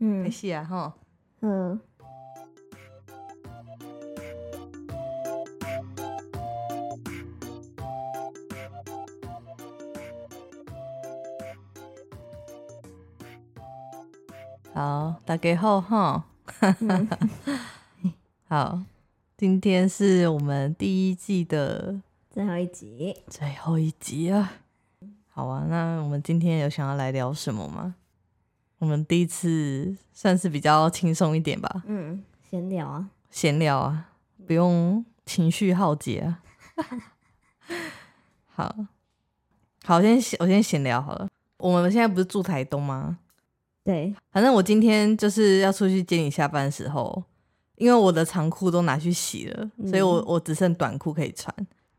嗯没戏啊哈。嗯，好，大家好哈。嗯 好，今天是我们第一季的最后一集，最后一集啊。好啊，那我们今天有想要来聊什么吗？我们第一次算是比较轻松一点吧，嗯，闲聊啊，闲聊啊，不用情绪耗竭啊。好，好，先我先闲聊好了。我们现在不是住台东吗？对，反正我今天就是要出去接你下班的时候，因为我的长裤都拿去洗了，嗯所以我我只剩短裤可以穿。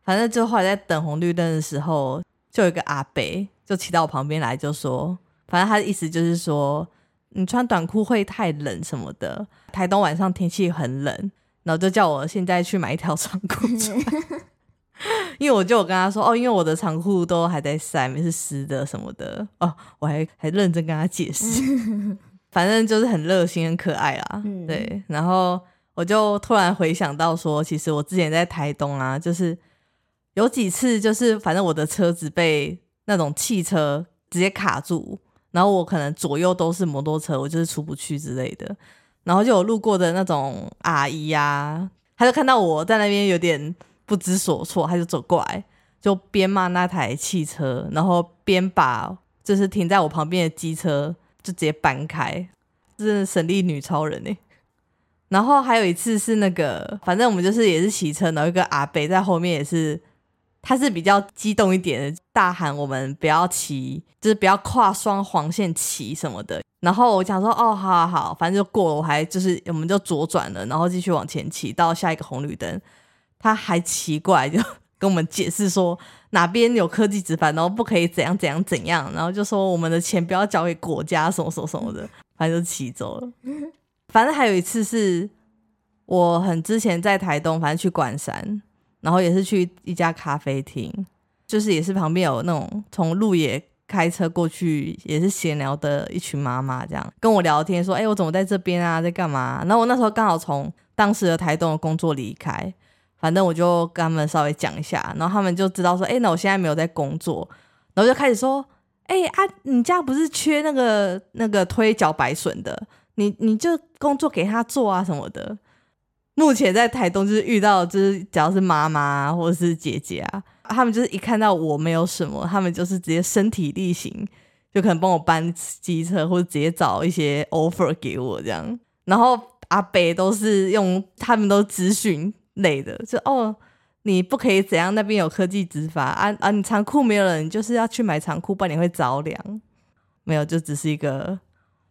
反正就后来在等红绿灯的时候，就有一个阿伯就骑到我旁边来，就说，反正他的意思就是说，你穿短裤会太冷什么的。台东晚上天气很冷，然后就叫我现在去买一条长裤穿。因为我就有跟他说，哦，因为我的长裤都还在晒，没是湿的什么的。哦，我还还认真跟他解释。反正就是很热心、很可爱啦。嗯对，然后我就突然回想到说，其实我之前在台东啊，就是有几次，就是反正我的车子被那种汽车直接卡住，然后我可能左右都是摩托车，我就是出不去之类的。然后就有路过的那种阿姨呀、她就看到我在那边有点不知所措，她就走过来，就边骂那台汽车，然后边把就是停在我旁边的机车就直接搬开，真的神力女超人哎、然后还有一次是那个，反正我们就是也是骑车，然后一个阿北在后面也是，他是比较激动一点的，大喊我们不要骑，就是不要跨双黄线骑什么的。然后我想说，哦，好好好，反正就过了，我还就是我们就左转了，然后继续往前骑到下一个红绿灯，他还奇怪就跟我们解释说哪边有科技执法，然后不可以怎样怎样怎样，然后就说我们的钱不要交给国家什么什么什么的，反正就骑走了。反正还有一次是我很之前在台东，反正去关山，然后也是去一家咖啡厅，就是也是旁边有那种从路野开车过去，也是闲聊的一群妈妈，这样跟我聊天说：“哎、我怎么在这边啊，在干嘛？”然后我那时候刚好从当时的台东的工作离开，反正我就跟他们稍微讲一下，然后他们就知道说：“哎、那我现在没有在工作。”然后就开始说：“哎、啊，你家不是缺那个那个推脚白笋的？你你就工作给他做啊什么的。”目前在台东就是遇到，就是只要是妈妈或者是姐姐啊，他们就是一看到我没有什么，他们就是直接身体力行，就可能帮我搬机车，或者直接找一些 offer 给我这样。然后阿北都是用他们都咨询类的，就哦，你不可以怎样，那边有科技执法啊啊，你长裤没有了，你就是要去买长裤，不然你会着凉。没有，就只是一个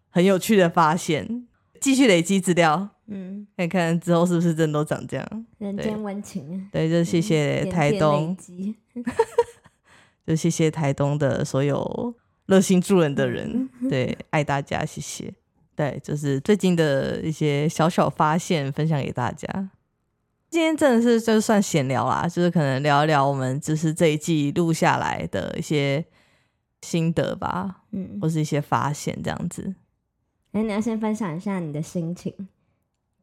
很有趣的发现，继续累积资料。嗯，看看之后是不是真的都长这样？人间温情啊，对，就谢谢台东 就谢谢台东的所有热心助人的人，对，爱大家，谢谢。对，就是最近的一些小小发现，分享给大家。今天真的是就算闲聊啦，就是可能聊一聊我们就是这一季录下来的一些心得吧，嗯，或是一些发现这样子。哎，你要先分享一下你的心情，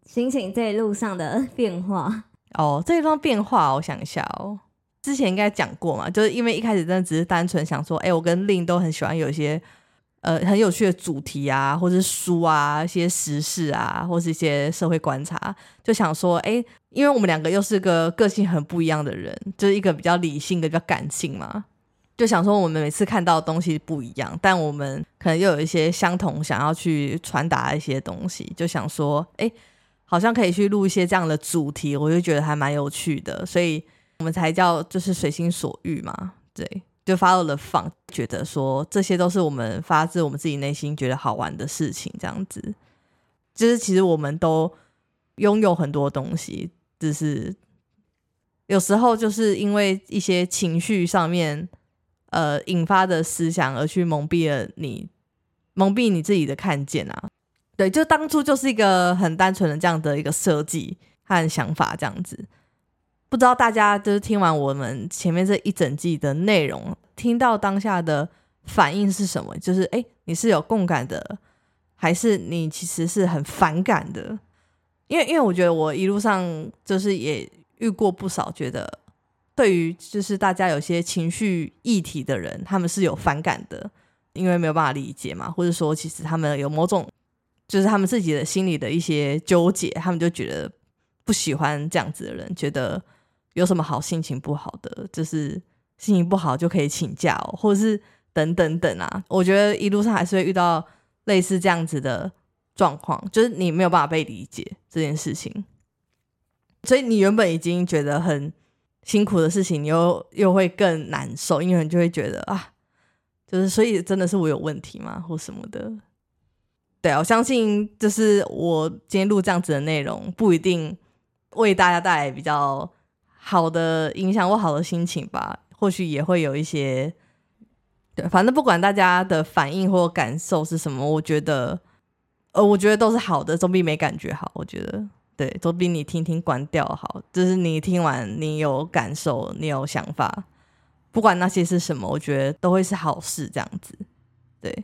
心情这一路上的 变化。哦，这一段变化，我想一下哦。之前应该讲过嘛，就是因为一开始真的只是单纯想说，哎、我跟令都很喜欢有一些呃很有趣的主题啊，或是书啊，一些时事啊，或是一些社会观察，就想说，哎、因为我们两个又是个个性很不一样的人，就是一个比较理性，一个感性嘛，就想说我们每次看到的东西不一样，但我们可能又有一些相同想要去传达一些东西，就想说，哎、好像可以去录一些这样的主题，我就觉得还蛮有趣的，所以我们才叫就是随心所欲嘛，对，就发了放，觉得说这些都是我们发自我们自己内心觉得好玩的事情，这样子，就是其实我们都拥有很多东西，只是有时候就是因为一些情绪上面呃引发的思想而去蒙蔽了你，蒙蔽你自己的看见啊。对，就当初就是一个很单纯的这样的一个设计和想法，这样子。不知道大家就是听完我们前面这一整季的内容，听到当下的反应是什么？就是哎，你是有共感的，还是你其实是很反感的？因为因为我觉得我一路上就是也遇过不少觉得对于就是大家有些情绪议题的人，他们是有反感的，因为没有办法理解嘛，或者说其实他们有某种就是他们自己的心里的一些纠结，他们就觉得不喜欢这样子的人，觉得有什么好心情不好的，就是心情不好就可以请假哦，或者是等等等啊。我觉得一路上还是会遇到类似这样子的状况，就是你没有办法被理解这件事情，所以你原本已经觉得很辛苦的事情，你又又会更难受，因为你就会觉得啊，就是所以真的是我有问题吗，或什么的。对，我相信就是我今天录这样子的内容，不一定为大家带来比较好的影响或好的心情吧，或许也会有一些。对，反正不管大家的反应或感受是什么，我觉得，呃，我觉得都是好的，总比没感觉好。我觉得，对，总比你听听关掉好。就是你听完，你有感受，你有想法，不管那些是什么，我觉得都会是好事。这样子，对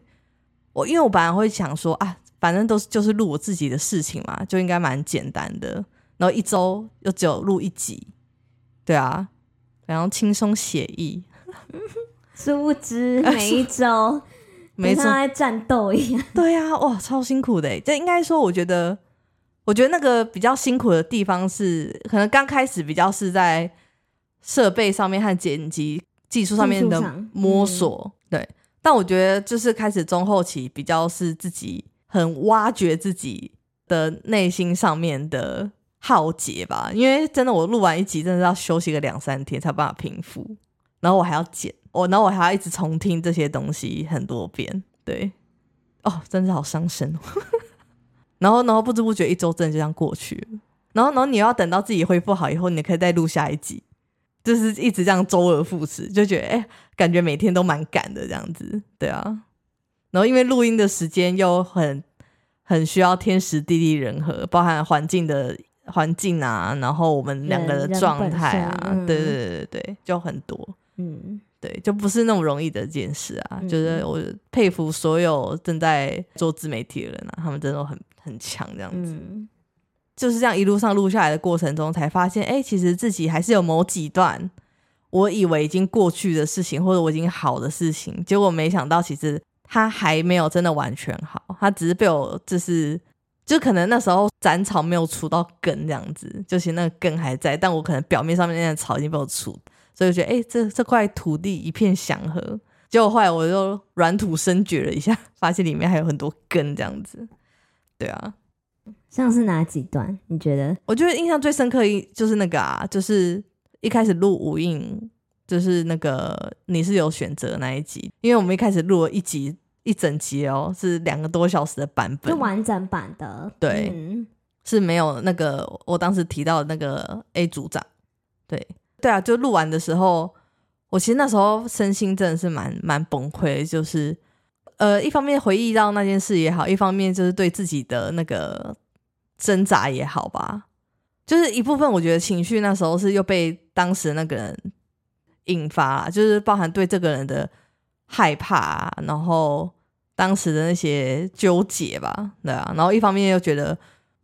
我，因为我本来会想说啊，反正都是就是录我自己的事情嘛，就应该蛮简单的。然后一周又只有录一集，对啊，然后轻松写意。殊不知每一周，每周，在战斗一样。对啊，哇，超辛苦的。这应该说，我觉得，我觉得那个比较辛苦的地方是，可能刚开始比较是在设备上面和剪辑技术上面的摸索。对，但我觉得就是开始中后期比较是自己很挖掘自己的内心上面的浩劫吧。因为真的，我录完一集，真的要休息个两三天才办法平复，然后我还要剪。我，然后我还要一直重听这些东西很多遍，对，哦，真是好伤身。然后，然后不知不觉一周真的就这样过去了。然后，然后你要等到自己恢复好以后，你可以再录下一集，就是一直这样周而复始，就觉得哎，感觉每天都蛮赶的这样子，对啊。然后，因为录音的时间又很很需要天时地利人和，包含环境的环境啊，然后我们两个的状态啊，对对对对对，就很多，嗯。对，就不是那么容易的一件事啊！就是我佩服所有正在做自媒体的人啊，他们真的很很强，这样子。就是这样一路上录下来的过程中，才发现，哎，其实自己还是有某几段我以为已经过去的事情，或者我已经好的事情，结果没想到，其实它还没有真的完全好，它只是被我就是，就可能那时候斩草没有除到根这样子，就是那个根还在，但我可能表面上面那草已经被我除。所以我觉得，哎，这这块土地一片祥和。结果后来我就软土生掘了一下，发现里面还有很多根，这样子。对啊，像是哪几段？你觉得？我觉得印象最深刻一就是那个啊，就是一开始录无印，就是那个你是有选择那一集，因为我们一开始录了一集一整集哦，是两个多小时的版本，是完整版的。对，是没有那个我当时提到的那个 A 组长，对。对啊，就录完的时候，我其实那时候身心真的是蛮蛮崩溃，就是呃，一方面回忆到那件事也好，一方面就是对自己的那个挣扎也好吧，就是一部分我觉得情绪那时候是又被当时那个人引发，就是包含对这个人的害怕，然后当时的那些纠结吧，对啊，然后一方面又觉得。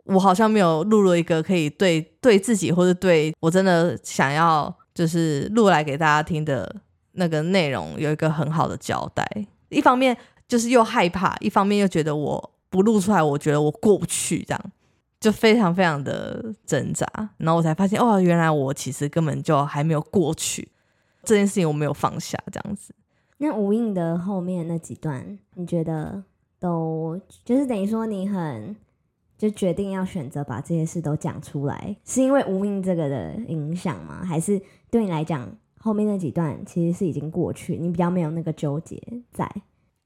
我好像没有录了一个可以对对自己或者对我真的想要就是录来给大家听的那个内容有一个很好的交代。一方面就是又害怕，一方面又觉得我不录出来，我觉得我过不去，这样就非常非常的挣扎。然后我才发现，哦，原来我其实根本就还没有过去这件事情，我没有放下这样子。那无印的后面那几段，你觉得都就是等于说你很。就决定要选择把这些事都讲出来，是因为无印这个的影响吗？还是对你来讲，后面那几段其实是已经过去，你比较没有那个纠结在？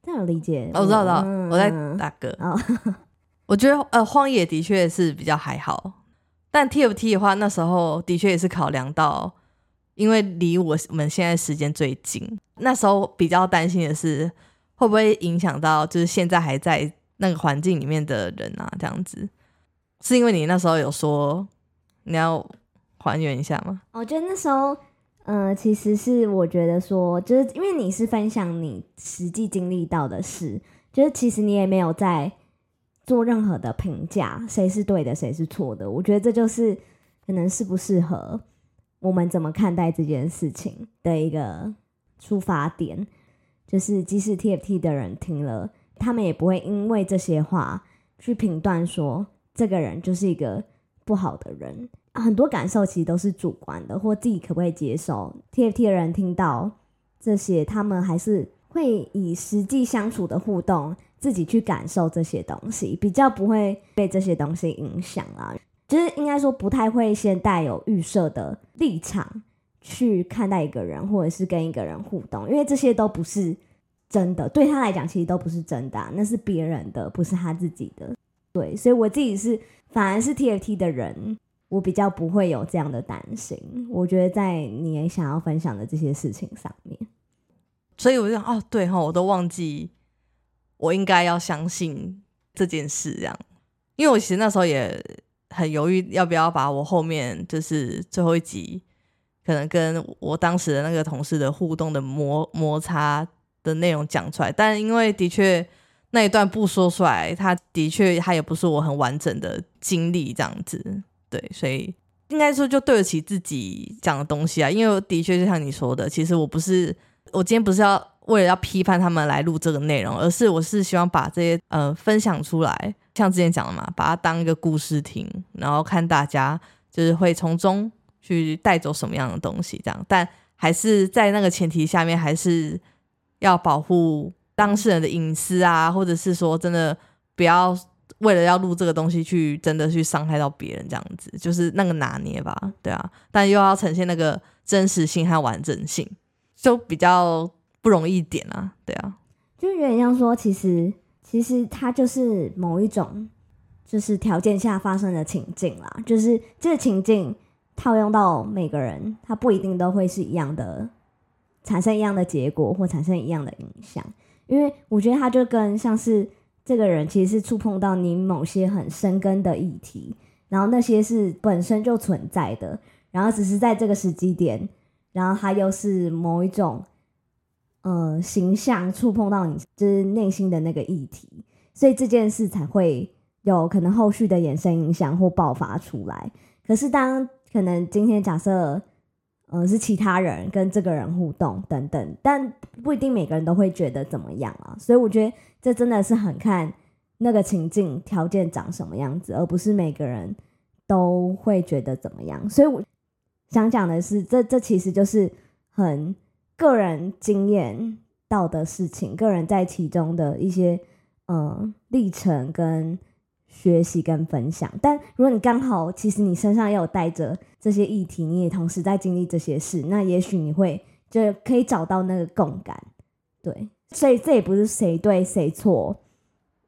这样理解？我知道，知道，我在打嗝。我觉得呃，荒野的确是比较还好，但 TFT 的话，那时候的确也是考量到，因为离我们现在时间最近，那时候比较担心的是会不会影响到，就是现在还在。那个环境里面的人啊，这样子，是因为你那时候有说你要还原一下吗？我觉得那时候，呃，其实是我觉得说，就是因为你是分享你实际经历到的事，就是其实你也没有在做任何的评价，谁是对的，谁是错的。我觉得这就是可能适不适合我们怎么看待这件事情的一个出发点。就是即使 TFT 的人听了，他们也不会因为这些话去评断说这个人就是一个不好的人。很多感受其实都是主观的，或自己可不可以接受。TFT 的人听到这些，他们还是会以实际相处的互动。自己去感受这些东西，比较不会被这些东西影响啊。就是应该说，不太会先带有预设的立场去看待一个人，或者是跟一个人互动，因为这些都不是真的，对他来讲其实都不是真的，那是别人的，不是他自己的。对，所以我自己是反而是 TFT 的人，我比较不会有这样的担心。我觉得在你想要分享的这些事情上面，所以我就想，哦，对哈，我都忘记。我应该要相信这件事，这样，因为我其实那时候也很犹豫，要不要把我后面就是最后一集，可能跟我当时的那个同事的互动的摩摩擦的内容讲出来，但因为的确那一段不说出来，他的确他也不是我很完整的经历，这样子，对，所以应该说就对得起自己讲的东西啊，因为的确就像你说的，其实我不是，我今天不是要。为了要批判他们来录这个内容，而是我是希望把这些呃分享出来，像之前讲的嘛，把它当一个故事听，然后看大家就是会从中去带走什么样的东西，这样。但还是在那个前提下面，还是要保护当事人的隐私啊，或者是说真的不要为了要录这个东西去真的去伤害到别人，这样子就是那个拿捏吧，对啊。但又要呈现那个真实性和完整性，就比较。不容易点啊，对啊，就有点像说，其实其实它就是某一种，就是条件下发生的情境啦，就是这个情境套用到每个人，他不一定都会是一样的，产生一样的结果或产生一样的影响，因为我觉得他就跟像是这个人其实是触碰到你某些很深根的议题，然后那些是本身就存在的，然后只是在这个时机点，然后他又是某一种。呃，形象触碰到你就是内心的那个议题，所以这件事才会有可能后续的衍生影响或爆发出来。可是当可能今天假设，呃，是其他人跟这个人互动等等，但不一定每个人都会觉得怎么样啊。所以我觉得这真的是很看那个情境条件长什么样子，而不是每个人都会觉得怎么样。所以我想讲的是，这这其实就是很。个人经验到的事情，个人在其中的一些嗯历程跟学习跟分享。但如果你刚好其实你身上也有带着这些议题，你也同时在经历这些事，那也许你会就可以找到那个共感。对，所以这也不是谁对谁错，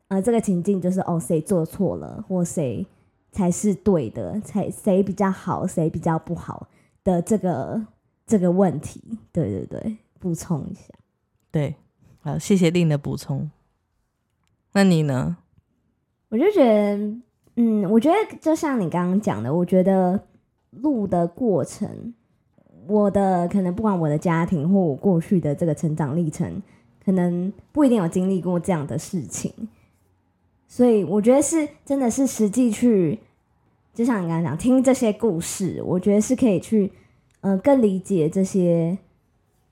呃，这个情境就是哦谁做错了，或谁才是对的，才谁比较好，谁比较不好的这个。这个问题，对对对，补充一下，对，好，谢谢令的补充。那你呢？我就觉得，嗯，我觉得就像你刚刚讲的，我觉得录的过程，我的可能不管我的家庭或我过去的这个成长历程，可能不一定有经历过这样的事情，所以我觉得是真的是实际去，就像你刚刚讲，听这些故事，我觉得是可以去。嗯，更理解这些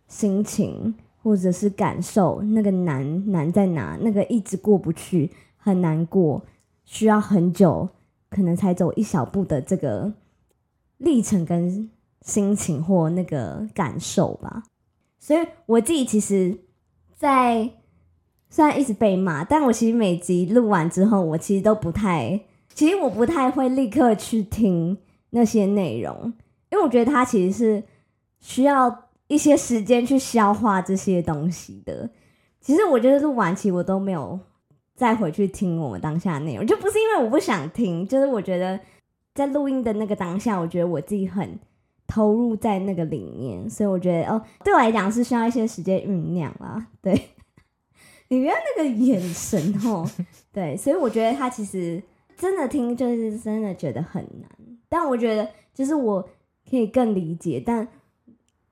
心情或者是感受，那个难难在哪？那个一直过不去，很难过，需要很久，可能才走一小步的这个历程跟心情或那个感受吧。所以我自己其实，在虽然一直被骂，但我其实每集录完之后，我其实都不太，其实我不太会立刻去听那些内容。因为我觉得他其实是需要一些时间去消化这些东西的。其实我觉得录完期我都没有再回去听我们当下的内容，就不是因为我不想听，就是我觉得在录音的那个当下，我觉得我自己很投入在那个里面，所以我觉得哦，对我来讲是需要一些时间酝酿啦。对，你不要那个眼神哦，对，所以我觉得他其实真的听就是真的觉得很难，但我觉得就是我。可以更理解，但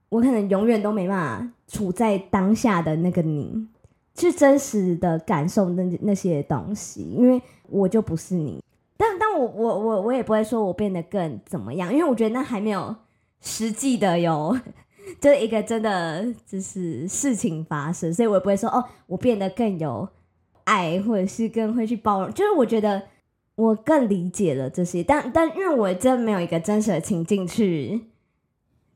我可能永远都没办法处在当下的那个你，去真实的感受那那些东西，因为我就不是你。但但我我我我也不会说我变得更怎么样，因为我觉得那还没有实际的有，就一个真的就是事情发生，所以我也不会说哦，我变得更有爱，或者是更会去包容。就是我觉得我更理解了这些，但但因为我真没有一个真实的情境去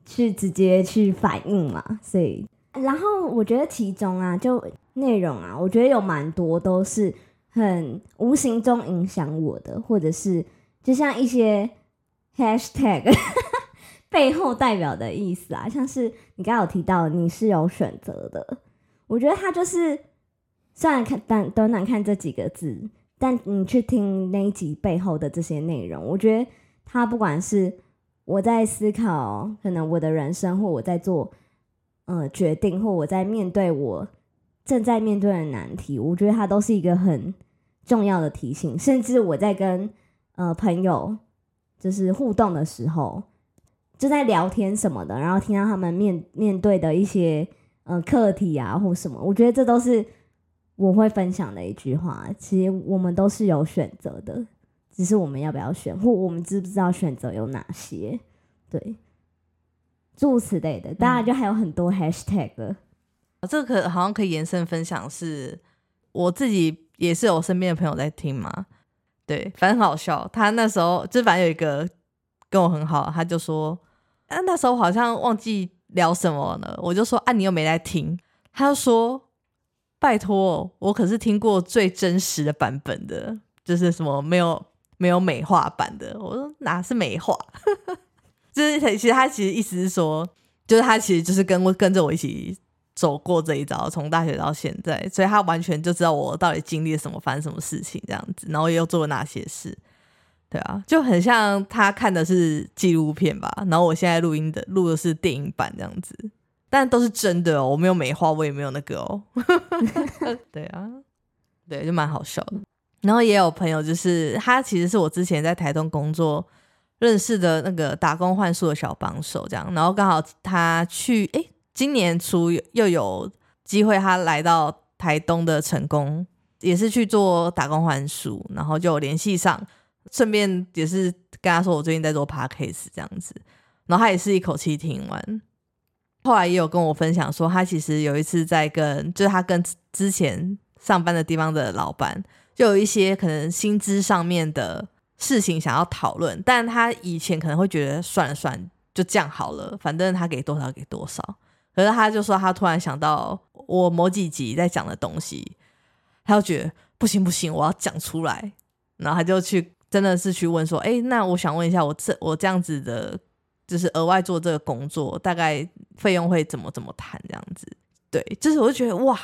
去直接去反应嘛，所以然后我觉得其中啊，就内容啊，我觉得有蛮多都是。很无形中影响我的，或者是就像一些 hashtag 背后代表的意思啊，像是你刚有提到你是有选择的，我觉得它就是虽然看短短短看这几个字，但你去听那一集背后的这些内容，我觉得他不管是我在思考可能我的人生，或我在做呃决定，或我在面对我正在面对的难题，我觉得他都是一个很。重要的提醒，甚至我在跟呃朋友就是互动的时候，就在聊天什么的，然后听到他们面面对的一些呃课题啊或什么，我觉得这都是我会分享的一句话。其实我们都是有选择的，只是我们要不要选，或我们知不知道选择有哪些？对，诸如此类的，当然就还有很多 hashtag。这个可好像可以延伸分享，是我自己。也是有身边的朋友在听嘛，对，反正很好笑。他那时候就反正有一个跟我很好，他就说，啊，那时候好像忘记聊什么了。我就说，啊，你又没在听。他就说，拜托，我可是听过最真实的版本的，就是什么没有没有美化版的。我说哪是美化？就是其实他其实意思是说，就是他其实就是跟我跟着我一起。走过这一招，从大学到现在，所以他完全就知道我到底经历了什么，发生什么事情这样子，然后又做了哪些事，对啊，就很像他看的是纪录片吧，然后我现在录音的录的是电影版这样子，但都是真的哦，我没有美化，我也没有那个哦，对啊，对，就蛮好笑的。然后也有朋友，就是他其实是我之前在台东工作认识的那个打工换宿的小帮手，这样，然后刚好他去哎。今年初又有机会，他来到台东的成功，也是去做打工换书，然后就联系上，顺便也是跟他说我最近在做 podcast 这样子，然后他也是一口气听完，后来也有跟我分享说，他其实有一次在跟，就是他跟之前上班的地方的老板，就有一些可能薪资上面的事情想要讨论，但他以前可能会觉得算了算，就这样好了，反正他给多少给多少。可是他就说，他突然想到我某几集在讲的东西，他就觉得不行不行，我要讲出来。然后他就去，真的是去问说，哎，那我想问一下，我这我这样子的，就是额外做这个工作，大概费用会怎么怎么谈这样子？对，就是我就觉得哇，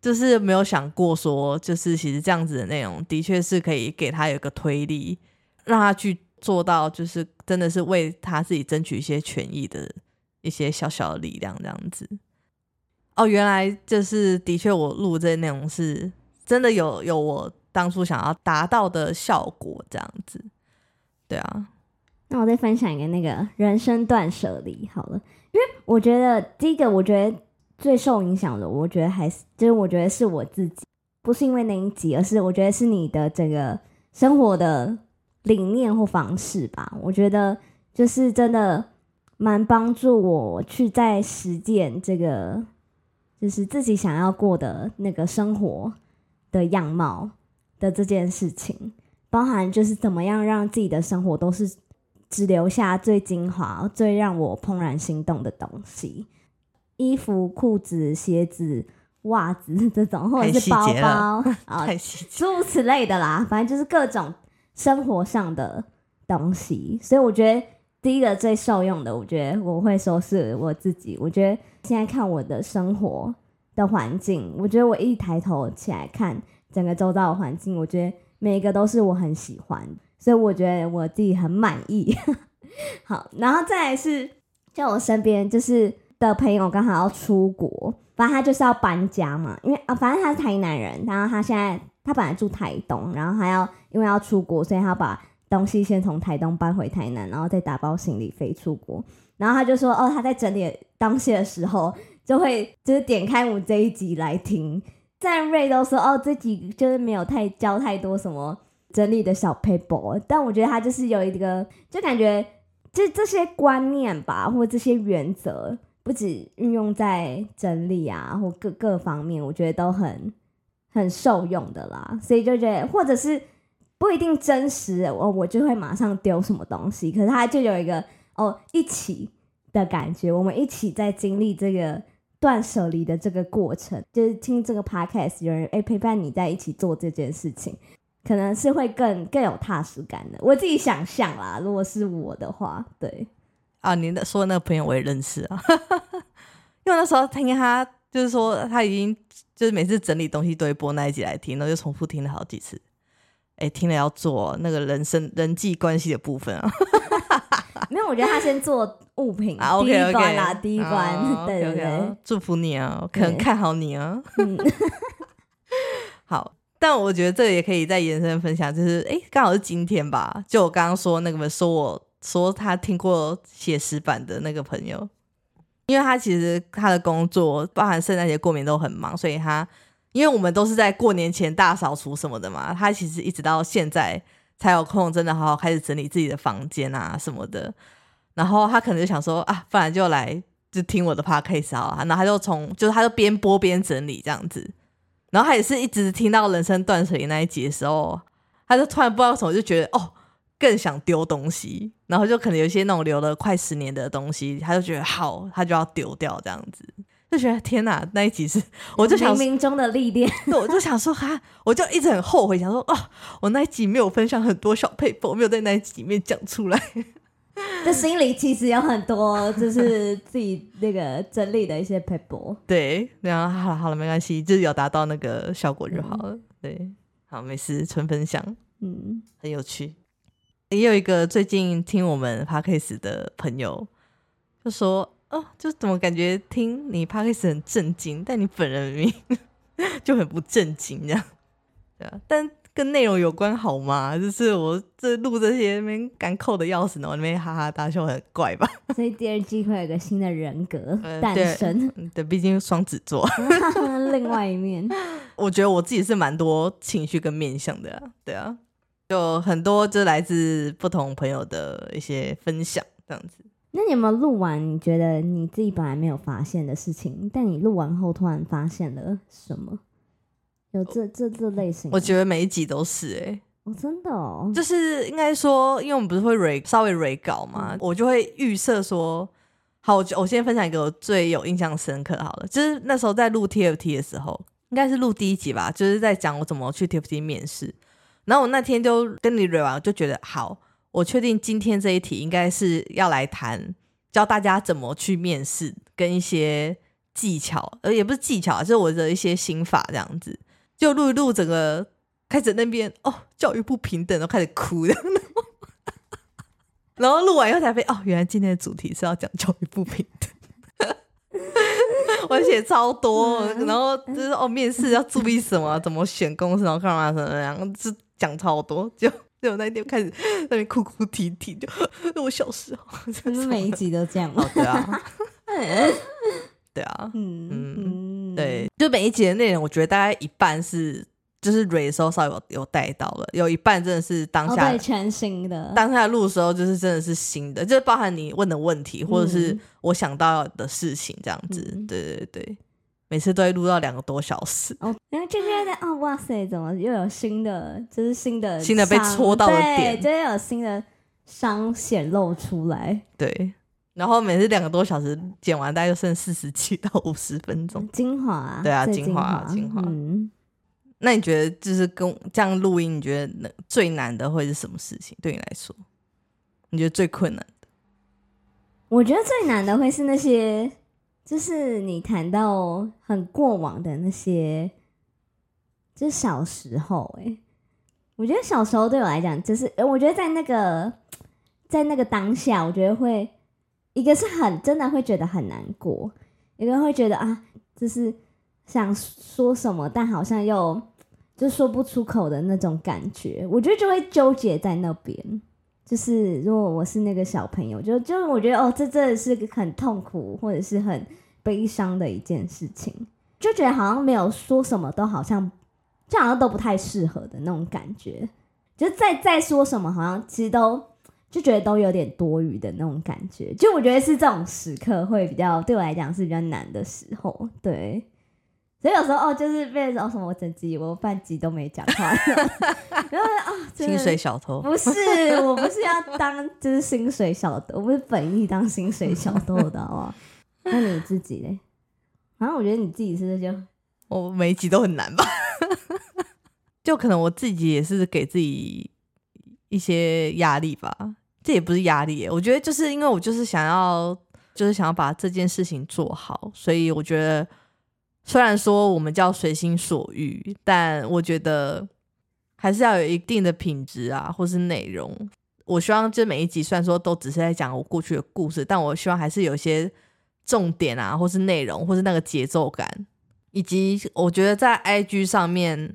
就是没有想过说，就是其实这样子的内容，的确是可以给他有一个推力，让他去做到，就是真的是为他自己争取一些权益的。一些小小的力量，这样子。哦，原来就是的确，我录这些内容是真的有有我当初想要达到的效果，这样子。对啊，那我再分享一个那个人生断舍离好了，因为我觉得第一个，我觉得最受影响的，我觉得还是就是我觉得是我自己，不是因为那一集，而是我觉得是你的整个生活的理念或方式吧。我觉得就是真的。蛮帮助我去在实践这个，就是自己想要过的那个生活的样貌的这件事情，包含就是怎么样让自己的生活都是只留下最精华、最让我怦然心动的东西，衣服、裤子、鞋子、袜子 这种，或者是包包 啊，诸如此类的啦，反正就是各种生活上的东西，所以我觉得。第一个最受用的，我觉得我会说是我自己。我觉得现在看我的生活的环境，我觉得我一抬头起来看整个周遭的环境，我觉得每一个都是我很喜欢，所以我觉得我自己很满意。好，然后再来是，像我身边就是的朋友刚好要出国，反正他就是要搬家嘛，因为啊，反正他是台南人，然后他现在他本来住台东，然后还要因为要出国，所以他把。东西先从台东搬回台南，然后再打包行李飞出国。然后他就说：“哦，他在整理东西的时候，就会就是点开我们这一集来听，虽然瑞都说哦，这集就是没有太教太多什么整理的小 paper，但我觉得他就是有一个，就感觉这这些观念吧，或这些原则，不止运用在整理啊，或各各方面，我觉得都很很受用的啦。所以就觉得，或者是不一定真实，我我就会马上丢什么东西，可是他就有一个哦一起的感觉，我们一起在经历这个。断舍离的这个过程，就是听这个 podcast，有人哎陪伴你在一起做这件事情，可能是会更更有踏实感的。我自己想象啦，如果是我的话，对啊，您的说的那个朋友我也认识啊，因为那时候听他就是说他已经就是每次整理东西都会播那一集来听，然后就重复听了好几次。哎，听了要做那个人生人际关系的部分啊。没有，我觉得他先做物品啊，第一关啦，第一关，对对对，祝福你啊，可能看好你啊。好，但我觉得这个也可以再延伸分享，就是哎，刚好是今天吧，就我刚刚说那个说我说他听过写实版的那个朋友，因为他其实他的工作包含圣诞节过年都很忙，所以他因为我们都是在过年前大扫除什么的嘛，他其实一直到现在。才有空真的好好开始整理自己的房间啊什么的，然后他可能就想说啊，不然就来就听我的 podcast 啊，然后他就从就是他就边播边整理这样子，然后他也是一直听到人生断舍离那一集的时候，他就突然不知道什么就觉得哦，更想丢东西，然后就可能有一些那种留了快十年的东西，他就觉得好，他就要丢掉这样子。就觉得天哪，那一集是，我就想冥冥中的历练，我就想说哈，我就一直很后悔，想说哦，我那一集没有分享很多小配播，没有在那一集里面讲出来。这心里其实有很多，就是自己那个整理的一些 paper。对，然后好了好了，没关系，就是有达到那个效果就好了。对，好，没事，纯分享，嗯，很有趣。也有一个最近听我们 podcast 的朋友就说。哦，就怎么感觉听你 p o d c a 很震惊，但你本人明 就很不震惊这样，对啊，但跟内容有关好吗？就是我这录这些那边干扣的要死呢，我那边哈哈大笑很怪吧？所以第二季会有个新的人格 诞生，对，毕竟双子座，另外一面，我觉得我自己是蛮多情绪跟面向的，对啊，就很多就来自不同朋友的一些分享这样子。那你有没有录完？你觉得你自己本来没有发现的事情，但你录完后突然发现了什么？有这这这类型？我觉得每一集都是哎，哦，真的哦，就是应该说，因为我们不是会 re 稍微 re 稿嘛，我就会预设说，好，我我先分享一个我最有印象深刻好了，就是那时候在录 TFT 的时候，应该是录第一集吧，就是在讲我怎么去 TFT 面试，然后我那天就跟你 re 完，就觉得好。我确定今天这一题应该是要来谈教大家怎么去面试，跟一些技巧，呃，也不是技巧，就是我的一些心法这样子。就录一录，整个开始那边哦，教育不平等，都开始哭，然后录完以后才发现，哦，原来今天的主题是要讲教育不平等。我写超多，然后就是哦，面试要注意什么，怎么选公司，然后干嘛什么然后，就讲超多就。就我那天开始那边哭哭啼啼，就我小时候，就是每一集都这样吗？对啊，对啊，嗯嗯，对，就每一集的内容，我觉得大概一半是就是蕊的时候稍微有有带到了，有一半真的是当下全新的，当下录的时候就是真的是新的，就是包含你问的问题，或者是我想到的事情这样子，对对对。每次都会录到两个多小时哦，然后就觉得哦，哇塞，怎么又有新的，就是新的新的被戳到的点，就有新的伤显露出来。对，然后每次两个多小时剪完，大概就剩四十七到五十分钟精华。对啊，精华精华。嗯，那你觉得就是跟这样录音，你觉得最难的会是什么事情？对你来说，你觉得最困难的？我觉得最难的会是那些。就是你谈到很过往的那些，就小时候哎，我觉得小时候对我来讲，就是我觉得在那个在那个当下，我觉得会一个是很真的会觉得很难过，一个会觉得啊，就是想说什么，但好像又就说不出口的那种感觉，我觉得就会纠结在那边。就是如果我是那个小朋友，就就我觉得哦，这真的是很痛苦或者是很悲伤的一件事情。就就觉得好像没有说什么都好像，就好像都不太适合的那种感觉。就再再说什么，好像其实都就觉得都有点多余的那种感觉。就我觉得是这种时刻会比较对我来讲是比较难的时候，对。所以有时候哦，就是被哦什么我整集我半集都没讲话，然后啊，薪水小偷，不是，我不是要当就是薪水小偷，我不是本意当薪水小偷的，好不好？那你自己嘞？然后我觉得你自己是不是就 我每一集都很难吧？就可能我自己也是给自己一些压力吧。这也不是压力，我觉得就是因为我就是想要，就是想要把这件事情做好，所以我觉得虽然说我们叫随心所欲，但我觉得还是要有一定的品质啊，或是内容。我希望这每一集虽然说都只是在讲我过去的故事，但我希望还是有一些重点啊，或是内容，或是那个节奏感，以及我觉得在 IG 上面。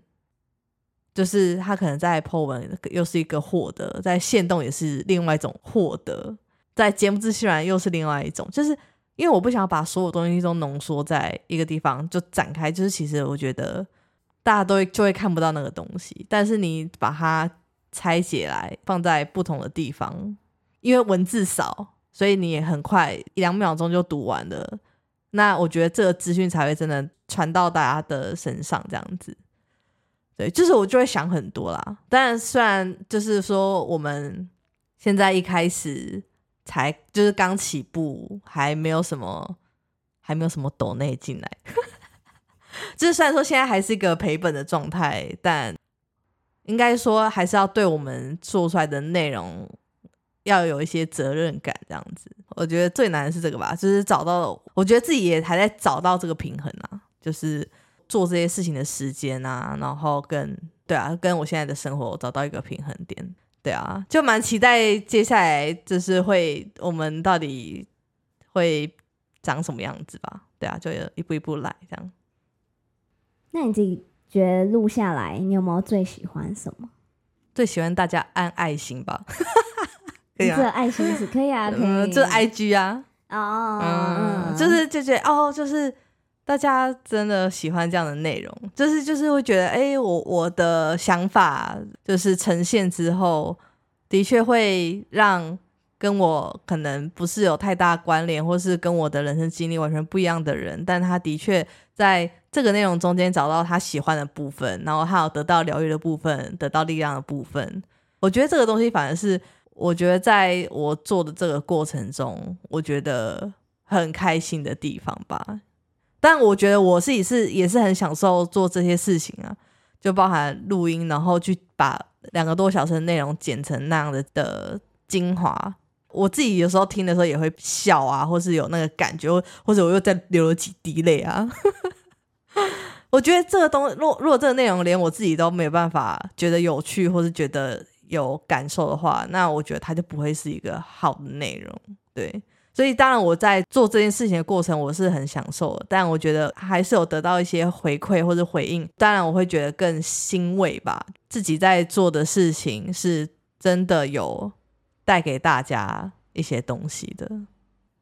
就是他可能在 po 文又是一个获得，在线动也是另外一种获得，在节目资讯栏又是另外一种。就是因为我不想把所有东西都浓缩在一个地方就展开，就是其实我觉得大家都就会看不到那个东西。但是你把它拆解来放在不同的地方，因为文字少，所以你也很快一两秒钟就读完了。那我觉得这个资讯才会真的传到大家的身上，这样子。对，就是我就会想很多啦。但虽然就是说，我们现在一开始才就是刚起步，还没有什么，还没有什么抖内进来。就是虽然说现在还是一个赔本的状态，但应该说还是要对我们做出来的内容要有一些责任感，这样子。我觉得最难的是这个吧，就是找到，我觉得自己也还在找到这个平衡啊，就是。做这些事情的时间啊，然后跟对啊，跟我现在的生活找到一个平衡点，对啊，就蛮期待接下来就是会我们到底会长什么样子吧，对啊，就一步一步来这样。那你自己觉得录下来，你有没有最喜欢什么？最喜欢大家按爱心吧，可以啊，爱心是可以啊，嗯，就 I G 啊，哦，嗯，就是就觉得哦，就是。大家真的喜欢这样的内容，就是就是会觉得，哎，我我的想法就是呈现之后，的确会让跟我可能不是有太大关联，或是跟我的人生经历完全不一样的人，但他的确在这个内容中间找到他喜欢的部分，然后他有得到疗愈的部分，得到力量的部分。我觉得这个东西反而是，我觉得在我做的这个过程中，我觉得很开心的地方吧。但我觉得我自己是也是很享受做这些事情啊，就包含录音，然后去把两个多小时的内容剪成那样的的精华。我自己有时候听的时候也会笑啊，或是有那个感觉，或者我又在流了几滴泪啊。我觉得这个东，若如果这个内容连我自己都没有办法觉得有趣，或是觉得有感受的话，那我觉得它就不会是一个好的内容，对。所以，当然我在做这件事情的过程，我是很享受。但我觉得还是有得到一些回馈或者回应。当然，我会觉得更欣慰吧，自己在做的事情是真的有带给大家一些东西的，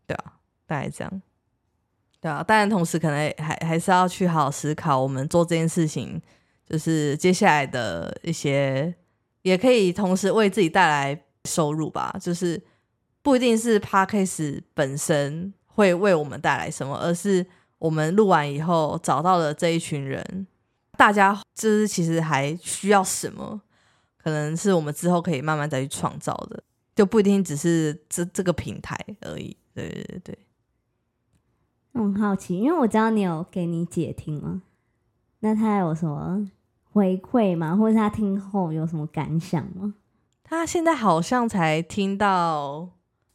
对啊，大概这样，对啊。当然，同时可能还还是要去好好思考，我们做这件事情，就是接下来的一些，也可以同时为自己带来收入吧，就是。不一定是 podcast 本身会为我们带来什么，而是我们录完以后找到了这一群人，大家就是其实还需要什么，可能是我们之后可以慢慢再去创造的，就不一定只是这这个平台而已。对对对对。我很好奇，因为我知道你有给你姐听吗？那她有什么回馈吗？或者她听后有什么感想吗？他现在好像才听到。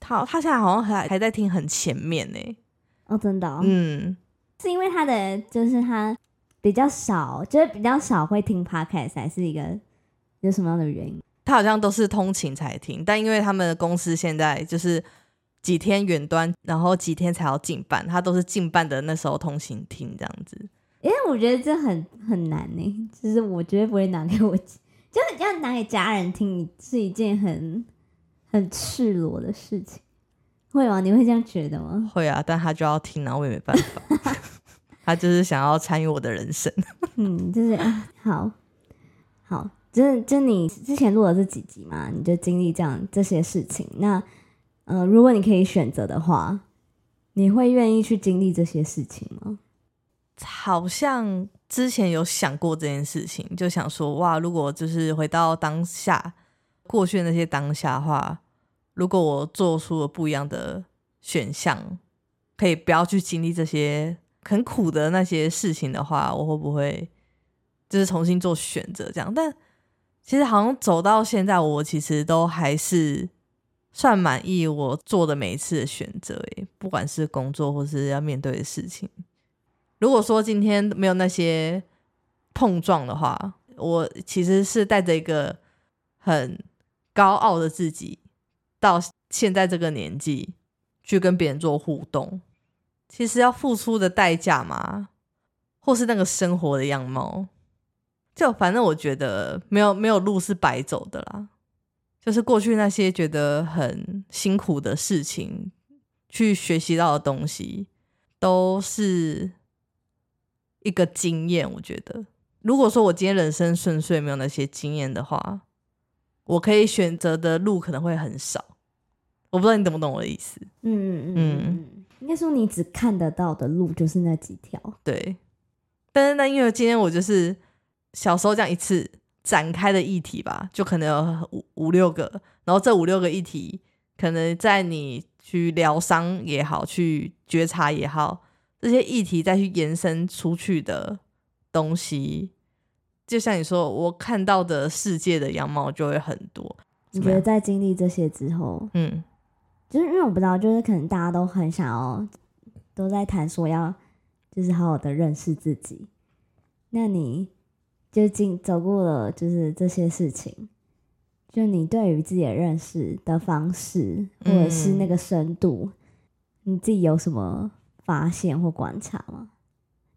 他他现在好像还还在听很前面呢。哦，真的，嗯，是因为他的就是他比较少，就是比较少会听 podcast，还是一个有什么样的原因？他好像都是通勤才听，但因为他们的公司现在就是几天远端，然后几天才要进班，他都是进班的那时候通勤听这样子。因为我觉得这很很难呢，就是我绝对不会拿给我，就是要拿给家人听，是一件很。很赤裸的事情，会吗？你会这样觉得吗？会啊，但他就要听啊，我也没办法。他就是想要参与我的人生。嗯，就是啊，好好，就是就你之前录了这几集嘛，你就经历这样这些事情。那呃，如果你可以选择的话，你会愿意去经历这些事情吗？好像之前有想过这件事情，就想说哇，如果就是回到当下，过去的那些当下的话，如果我做出了不一样的选项，可以不要去经历这些很苦的那些事情的话，我会不会就是重新做选择这样？但其实好像走到现在，我其实都还是算满意我做的每一次的选择，不管是工作或是要面对的事情。如果说今天没有那些碰撞的话，我其实是带着一个很高傲的自己，到现在这个年纪去跟别人做互动，其实要付出的代价嘛，或是那个生活的样貌，就反正我觉得没有没有路是白走的啦，就是过去那些觉得很辛苦的事情，去学习到的东西，都是。一个经验，我觉得，如果说我今天人生顺遂，没有那些经验的话，我可以选择的路可能会很少。我不知道你懂不懂我的意思？嗯嗯嗯，应该说你只看得到的路就是那几条。对，但是那因为今天我就是小时候这样一次展开的议题吧，就可能有五五六个，然后这五六个议题，可能在你去疗伤也好，去觉察也好。这些议题再去延伸出去的东西，就像你说，我看到的世界的样貌就会很多。你觉得在经历这些之后，嗯，就是因为我不知道，就是可能大家都很想要，都在谈说要，就是好好的认识自己。那你就经走过了，就是这些事情，就你对于自己的认识的方式，或者是那个深度，你自己有什么？发现或观察吗？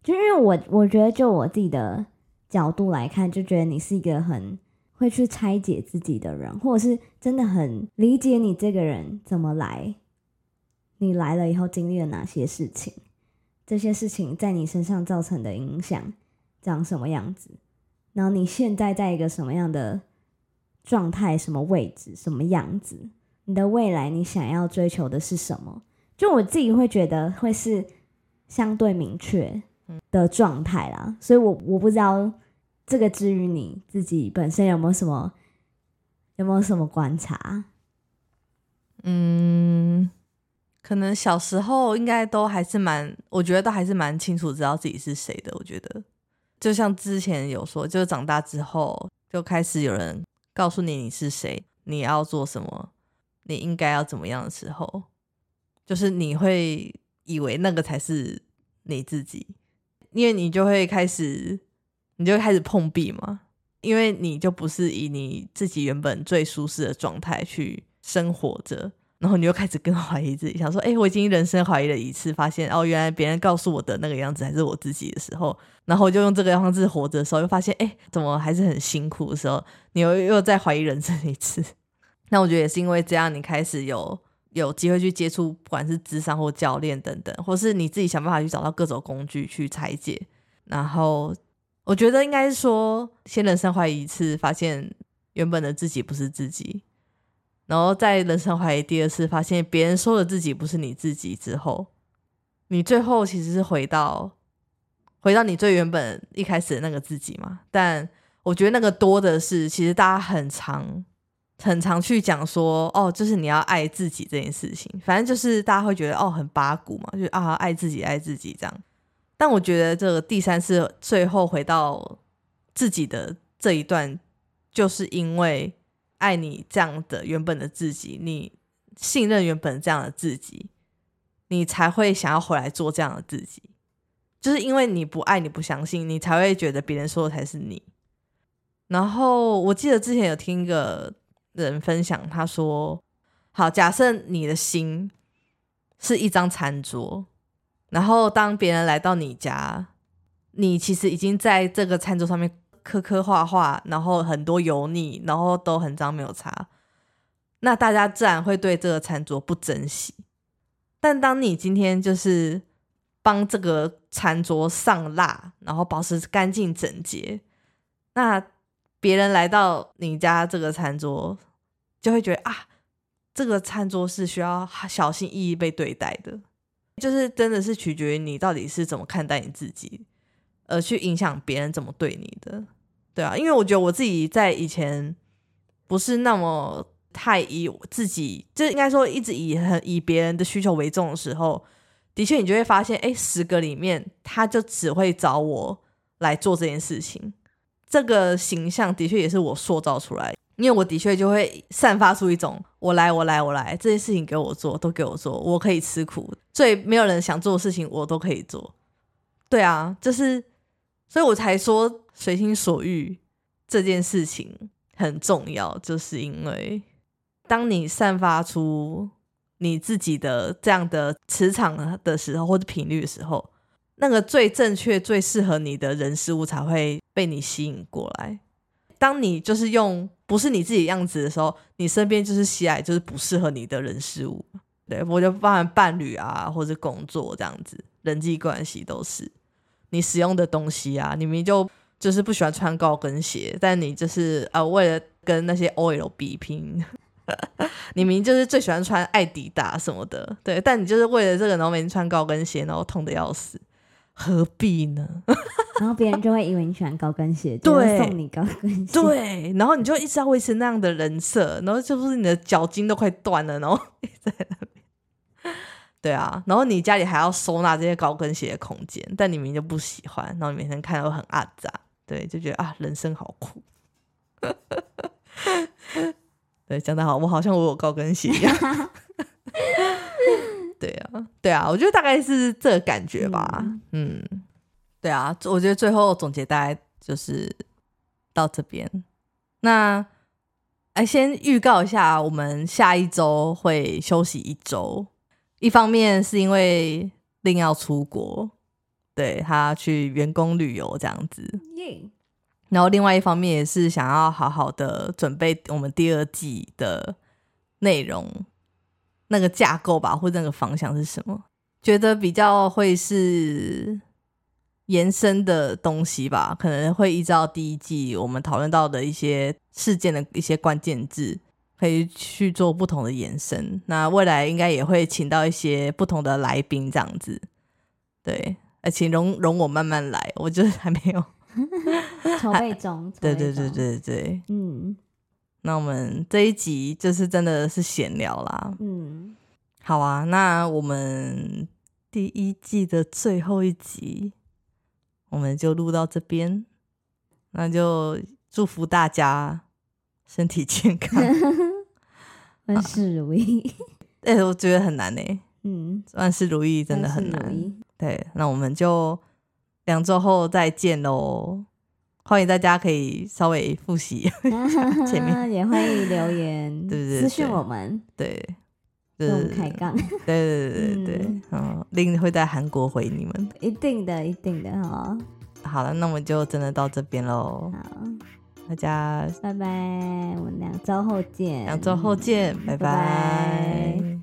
就因为我我觉得，就我自己的角度来看，就觉得你是一个很会去拆解自己的人，或者是真的很理解你这个人怎么来，你来了以后经历了哪些事情，这些事情在你身上造成的影响长什么样子，然后你现在在一个什么样的状态、什么位置、什么样子，你的未来你想要追求的是什么？就我自己会觉得会是相对明确的状态啦，所以我我不知道这个至于你自己本身有没有什么有没有什么观察？嗯，可能小时候应该都还是蛮，我觉得都还是蛮清楚知道自己是谁的。我觉得就像之前有说，就是长大之后就开始有人告诉你你是谁，你要做什么，你应该要怎么样的时候。就是你会以为那个才是你自己，因为你就会开始，你就开始碰壁嘛，因为你就不是以你自己原本最舒适的状态去生活着，然后你又开始更 怀疑自己，想说，哎，我已经人生怀疑了一次，发现哦，原来别人告诉我的那个样子还是我自己的时候，然后我就用这个方式活着的时候，又发现，哎，怎么还是很辛苦的时候，你又又在怀疑人生一次。那我觉得也是因为这样，你开始有。有机会去接触，不管是智商或教练等等，或是你自己想办法去找到各种工具去拆解。然后我觉得应该说，先人生怀疑一次，发现原本的自己不是自己，然后再人生怀疑第二次，发现别人说的自己不是你自己之后，你最后其实是回到回到你最原本一开始的那个自己嘛。但我觉得那个多的是，其实大家很常。很常去讲说哦，就是你要爱自己这件事情，反正就是大家会觉得哦很八股嘛，就啊爱自己爱自己这样。但我觉得这个第三次最后回到自己的这一段，就是因为爱你这样的原本的自己，你信任原本这样的自己，你才会想要回来做这样的自己。就是因为你不爱你不相信，你才会觉得别人说的才是你。然后我记得之前有听一个。人分享，他说：“好，假设你的心是一张餐桌，然后当别人来到你家，你其实已经在这个餐桌上面刻刻画画，然后很多油腻，然后都很脏没有擦，那大家自然会对这个餐桌不珍惜。但当你今天就是……帮这个餐桌上蜡，然后保持干净整洁。那别人来到你家这个餐桌，就会觉得啊，这个餐桌是需要小心翼翼被对待的。就是真的是取决于你到底是怎么看待你自己，而去影响别人怎么对你的。对啊，因为我觉得我自己在以前不是那么太以自己，就应该说一直以很以别人的需求为重的时候，的确你就会发现，哎，十个里面他就只会找我来做这件事情。这个形象的确也是我塑造出来，因为我的确就会散发出一种我来我来我来，这些事情给我做都给我做，我可以吃苦，最没有人想做的事情我都可以做。对啊，就是所以我才说随心所欲这件事情很重要，就是因为当你散发出你自己的这样的磁场的时候，或者频率的时候。那个最正确、最适合你的人事物才会被你吸引过来。当你就是用不是你自己样子的时候，你身边就是喜爱就是不适合你的人事物。对我就包含伴侣啊，或者工作这样子，人际关系都是你使用的东西啊。你明就就是不喜欢穿高跟鞋，但你就是呃为了跟那些 OL 比拼，你明明就是最喜欢穿艾迪达什么的，对，但你就是为了这个然后每天穿高跟鞋，然后痛的要死。何必呢？然后别人就会以为你喜欢高跟鞋，就会送你高跟鞋。对，然后你就一直要维持那样的人设，然后就是你的脚筋都快断了，然后在那边。对啊，然后你家里还要收纳这些高跟鞋的空间，但你明明就不喜欢，然后每天看到很阿杂，对，就觉得啊，人生好苦。对，讲的好，我好像我有高跟鞋一样。对啊，对啊，我觉得大概是这个感觉吧。嗯，对啊，我觉得最后总结大概就是到这边。那哎，先预告一下，我们下一周会休息一周。一方面是因为另要出国，对他去员工旅游这样子。然后另外一方面也是想要好好的准备我们第二季的内容。那个架构吧，或者那个方向是什么？觉得比较会是延伸的东西吧，可能会依照第一季我们讨论到的一些事件的一些关键字，可以去做不同的延伸。那未来应该也会请到一些不同的来宾，这样子。对，呃，请容容我慢慢来，我就是还没有 筹备中。对对对对对，嗯。那我们这一集就是真的是闲聊啦，嗯，好啊，那我们第一季的最后一集，我们就录到这边，那就祝福大家身体健康，万事如意。哎，我觉得很难呢，嗯，万事如意真的很难。对，那我们就两周后再见喽。欢迎大家可以稍微复习 前面，也欢迎留言，对对私信我们，对，跟我们开杠，对对对对对，嗯，令会在韩国回你们，一定的，一定的哈。好了，那我们就真的到这边喽。好，大家拜拜，我们两周后见，两周后见，拜拜。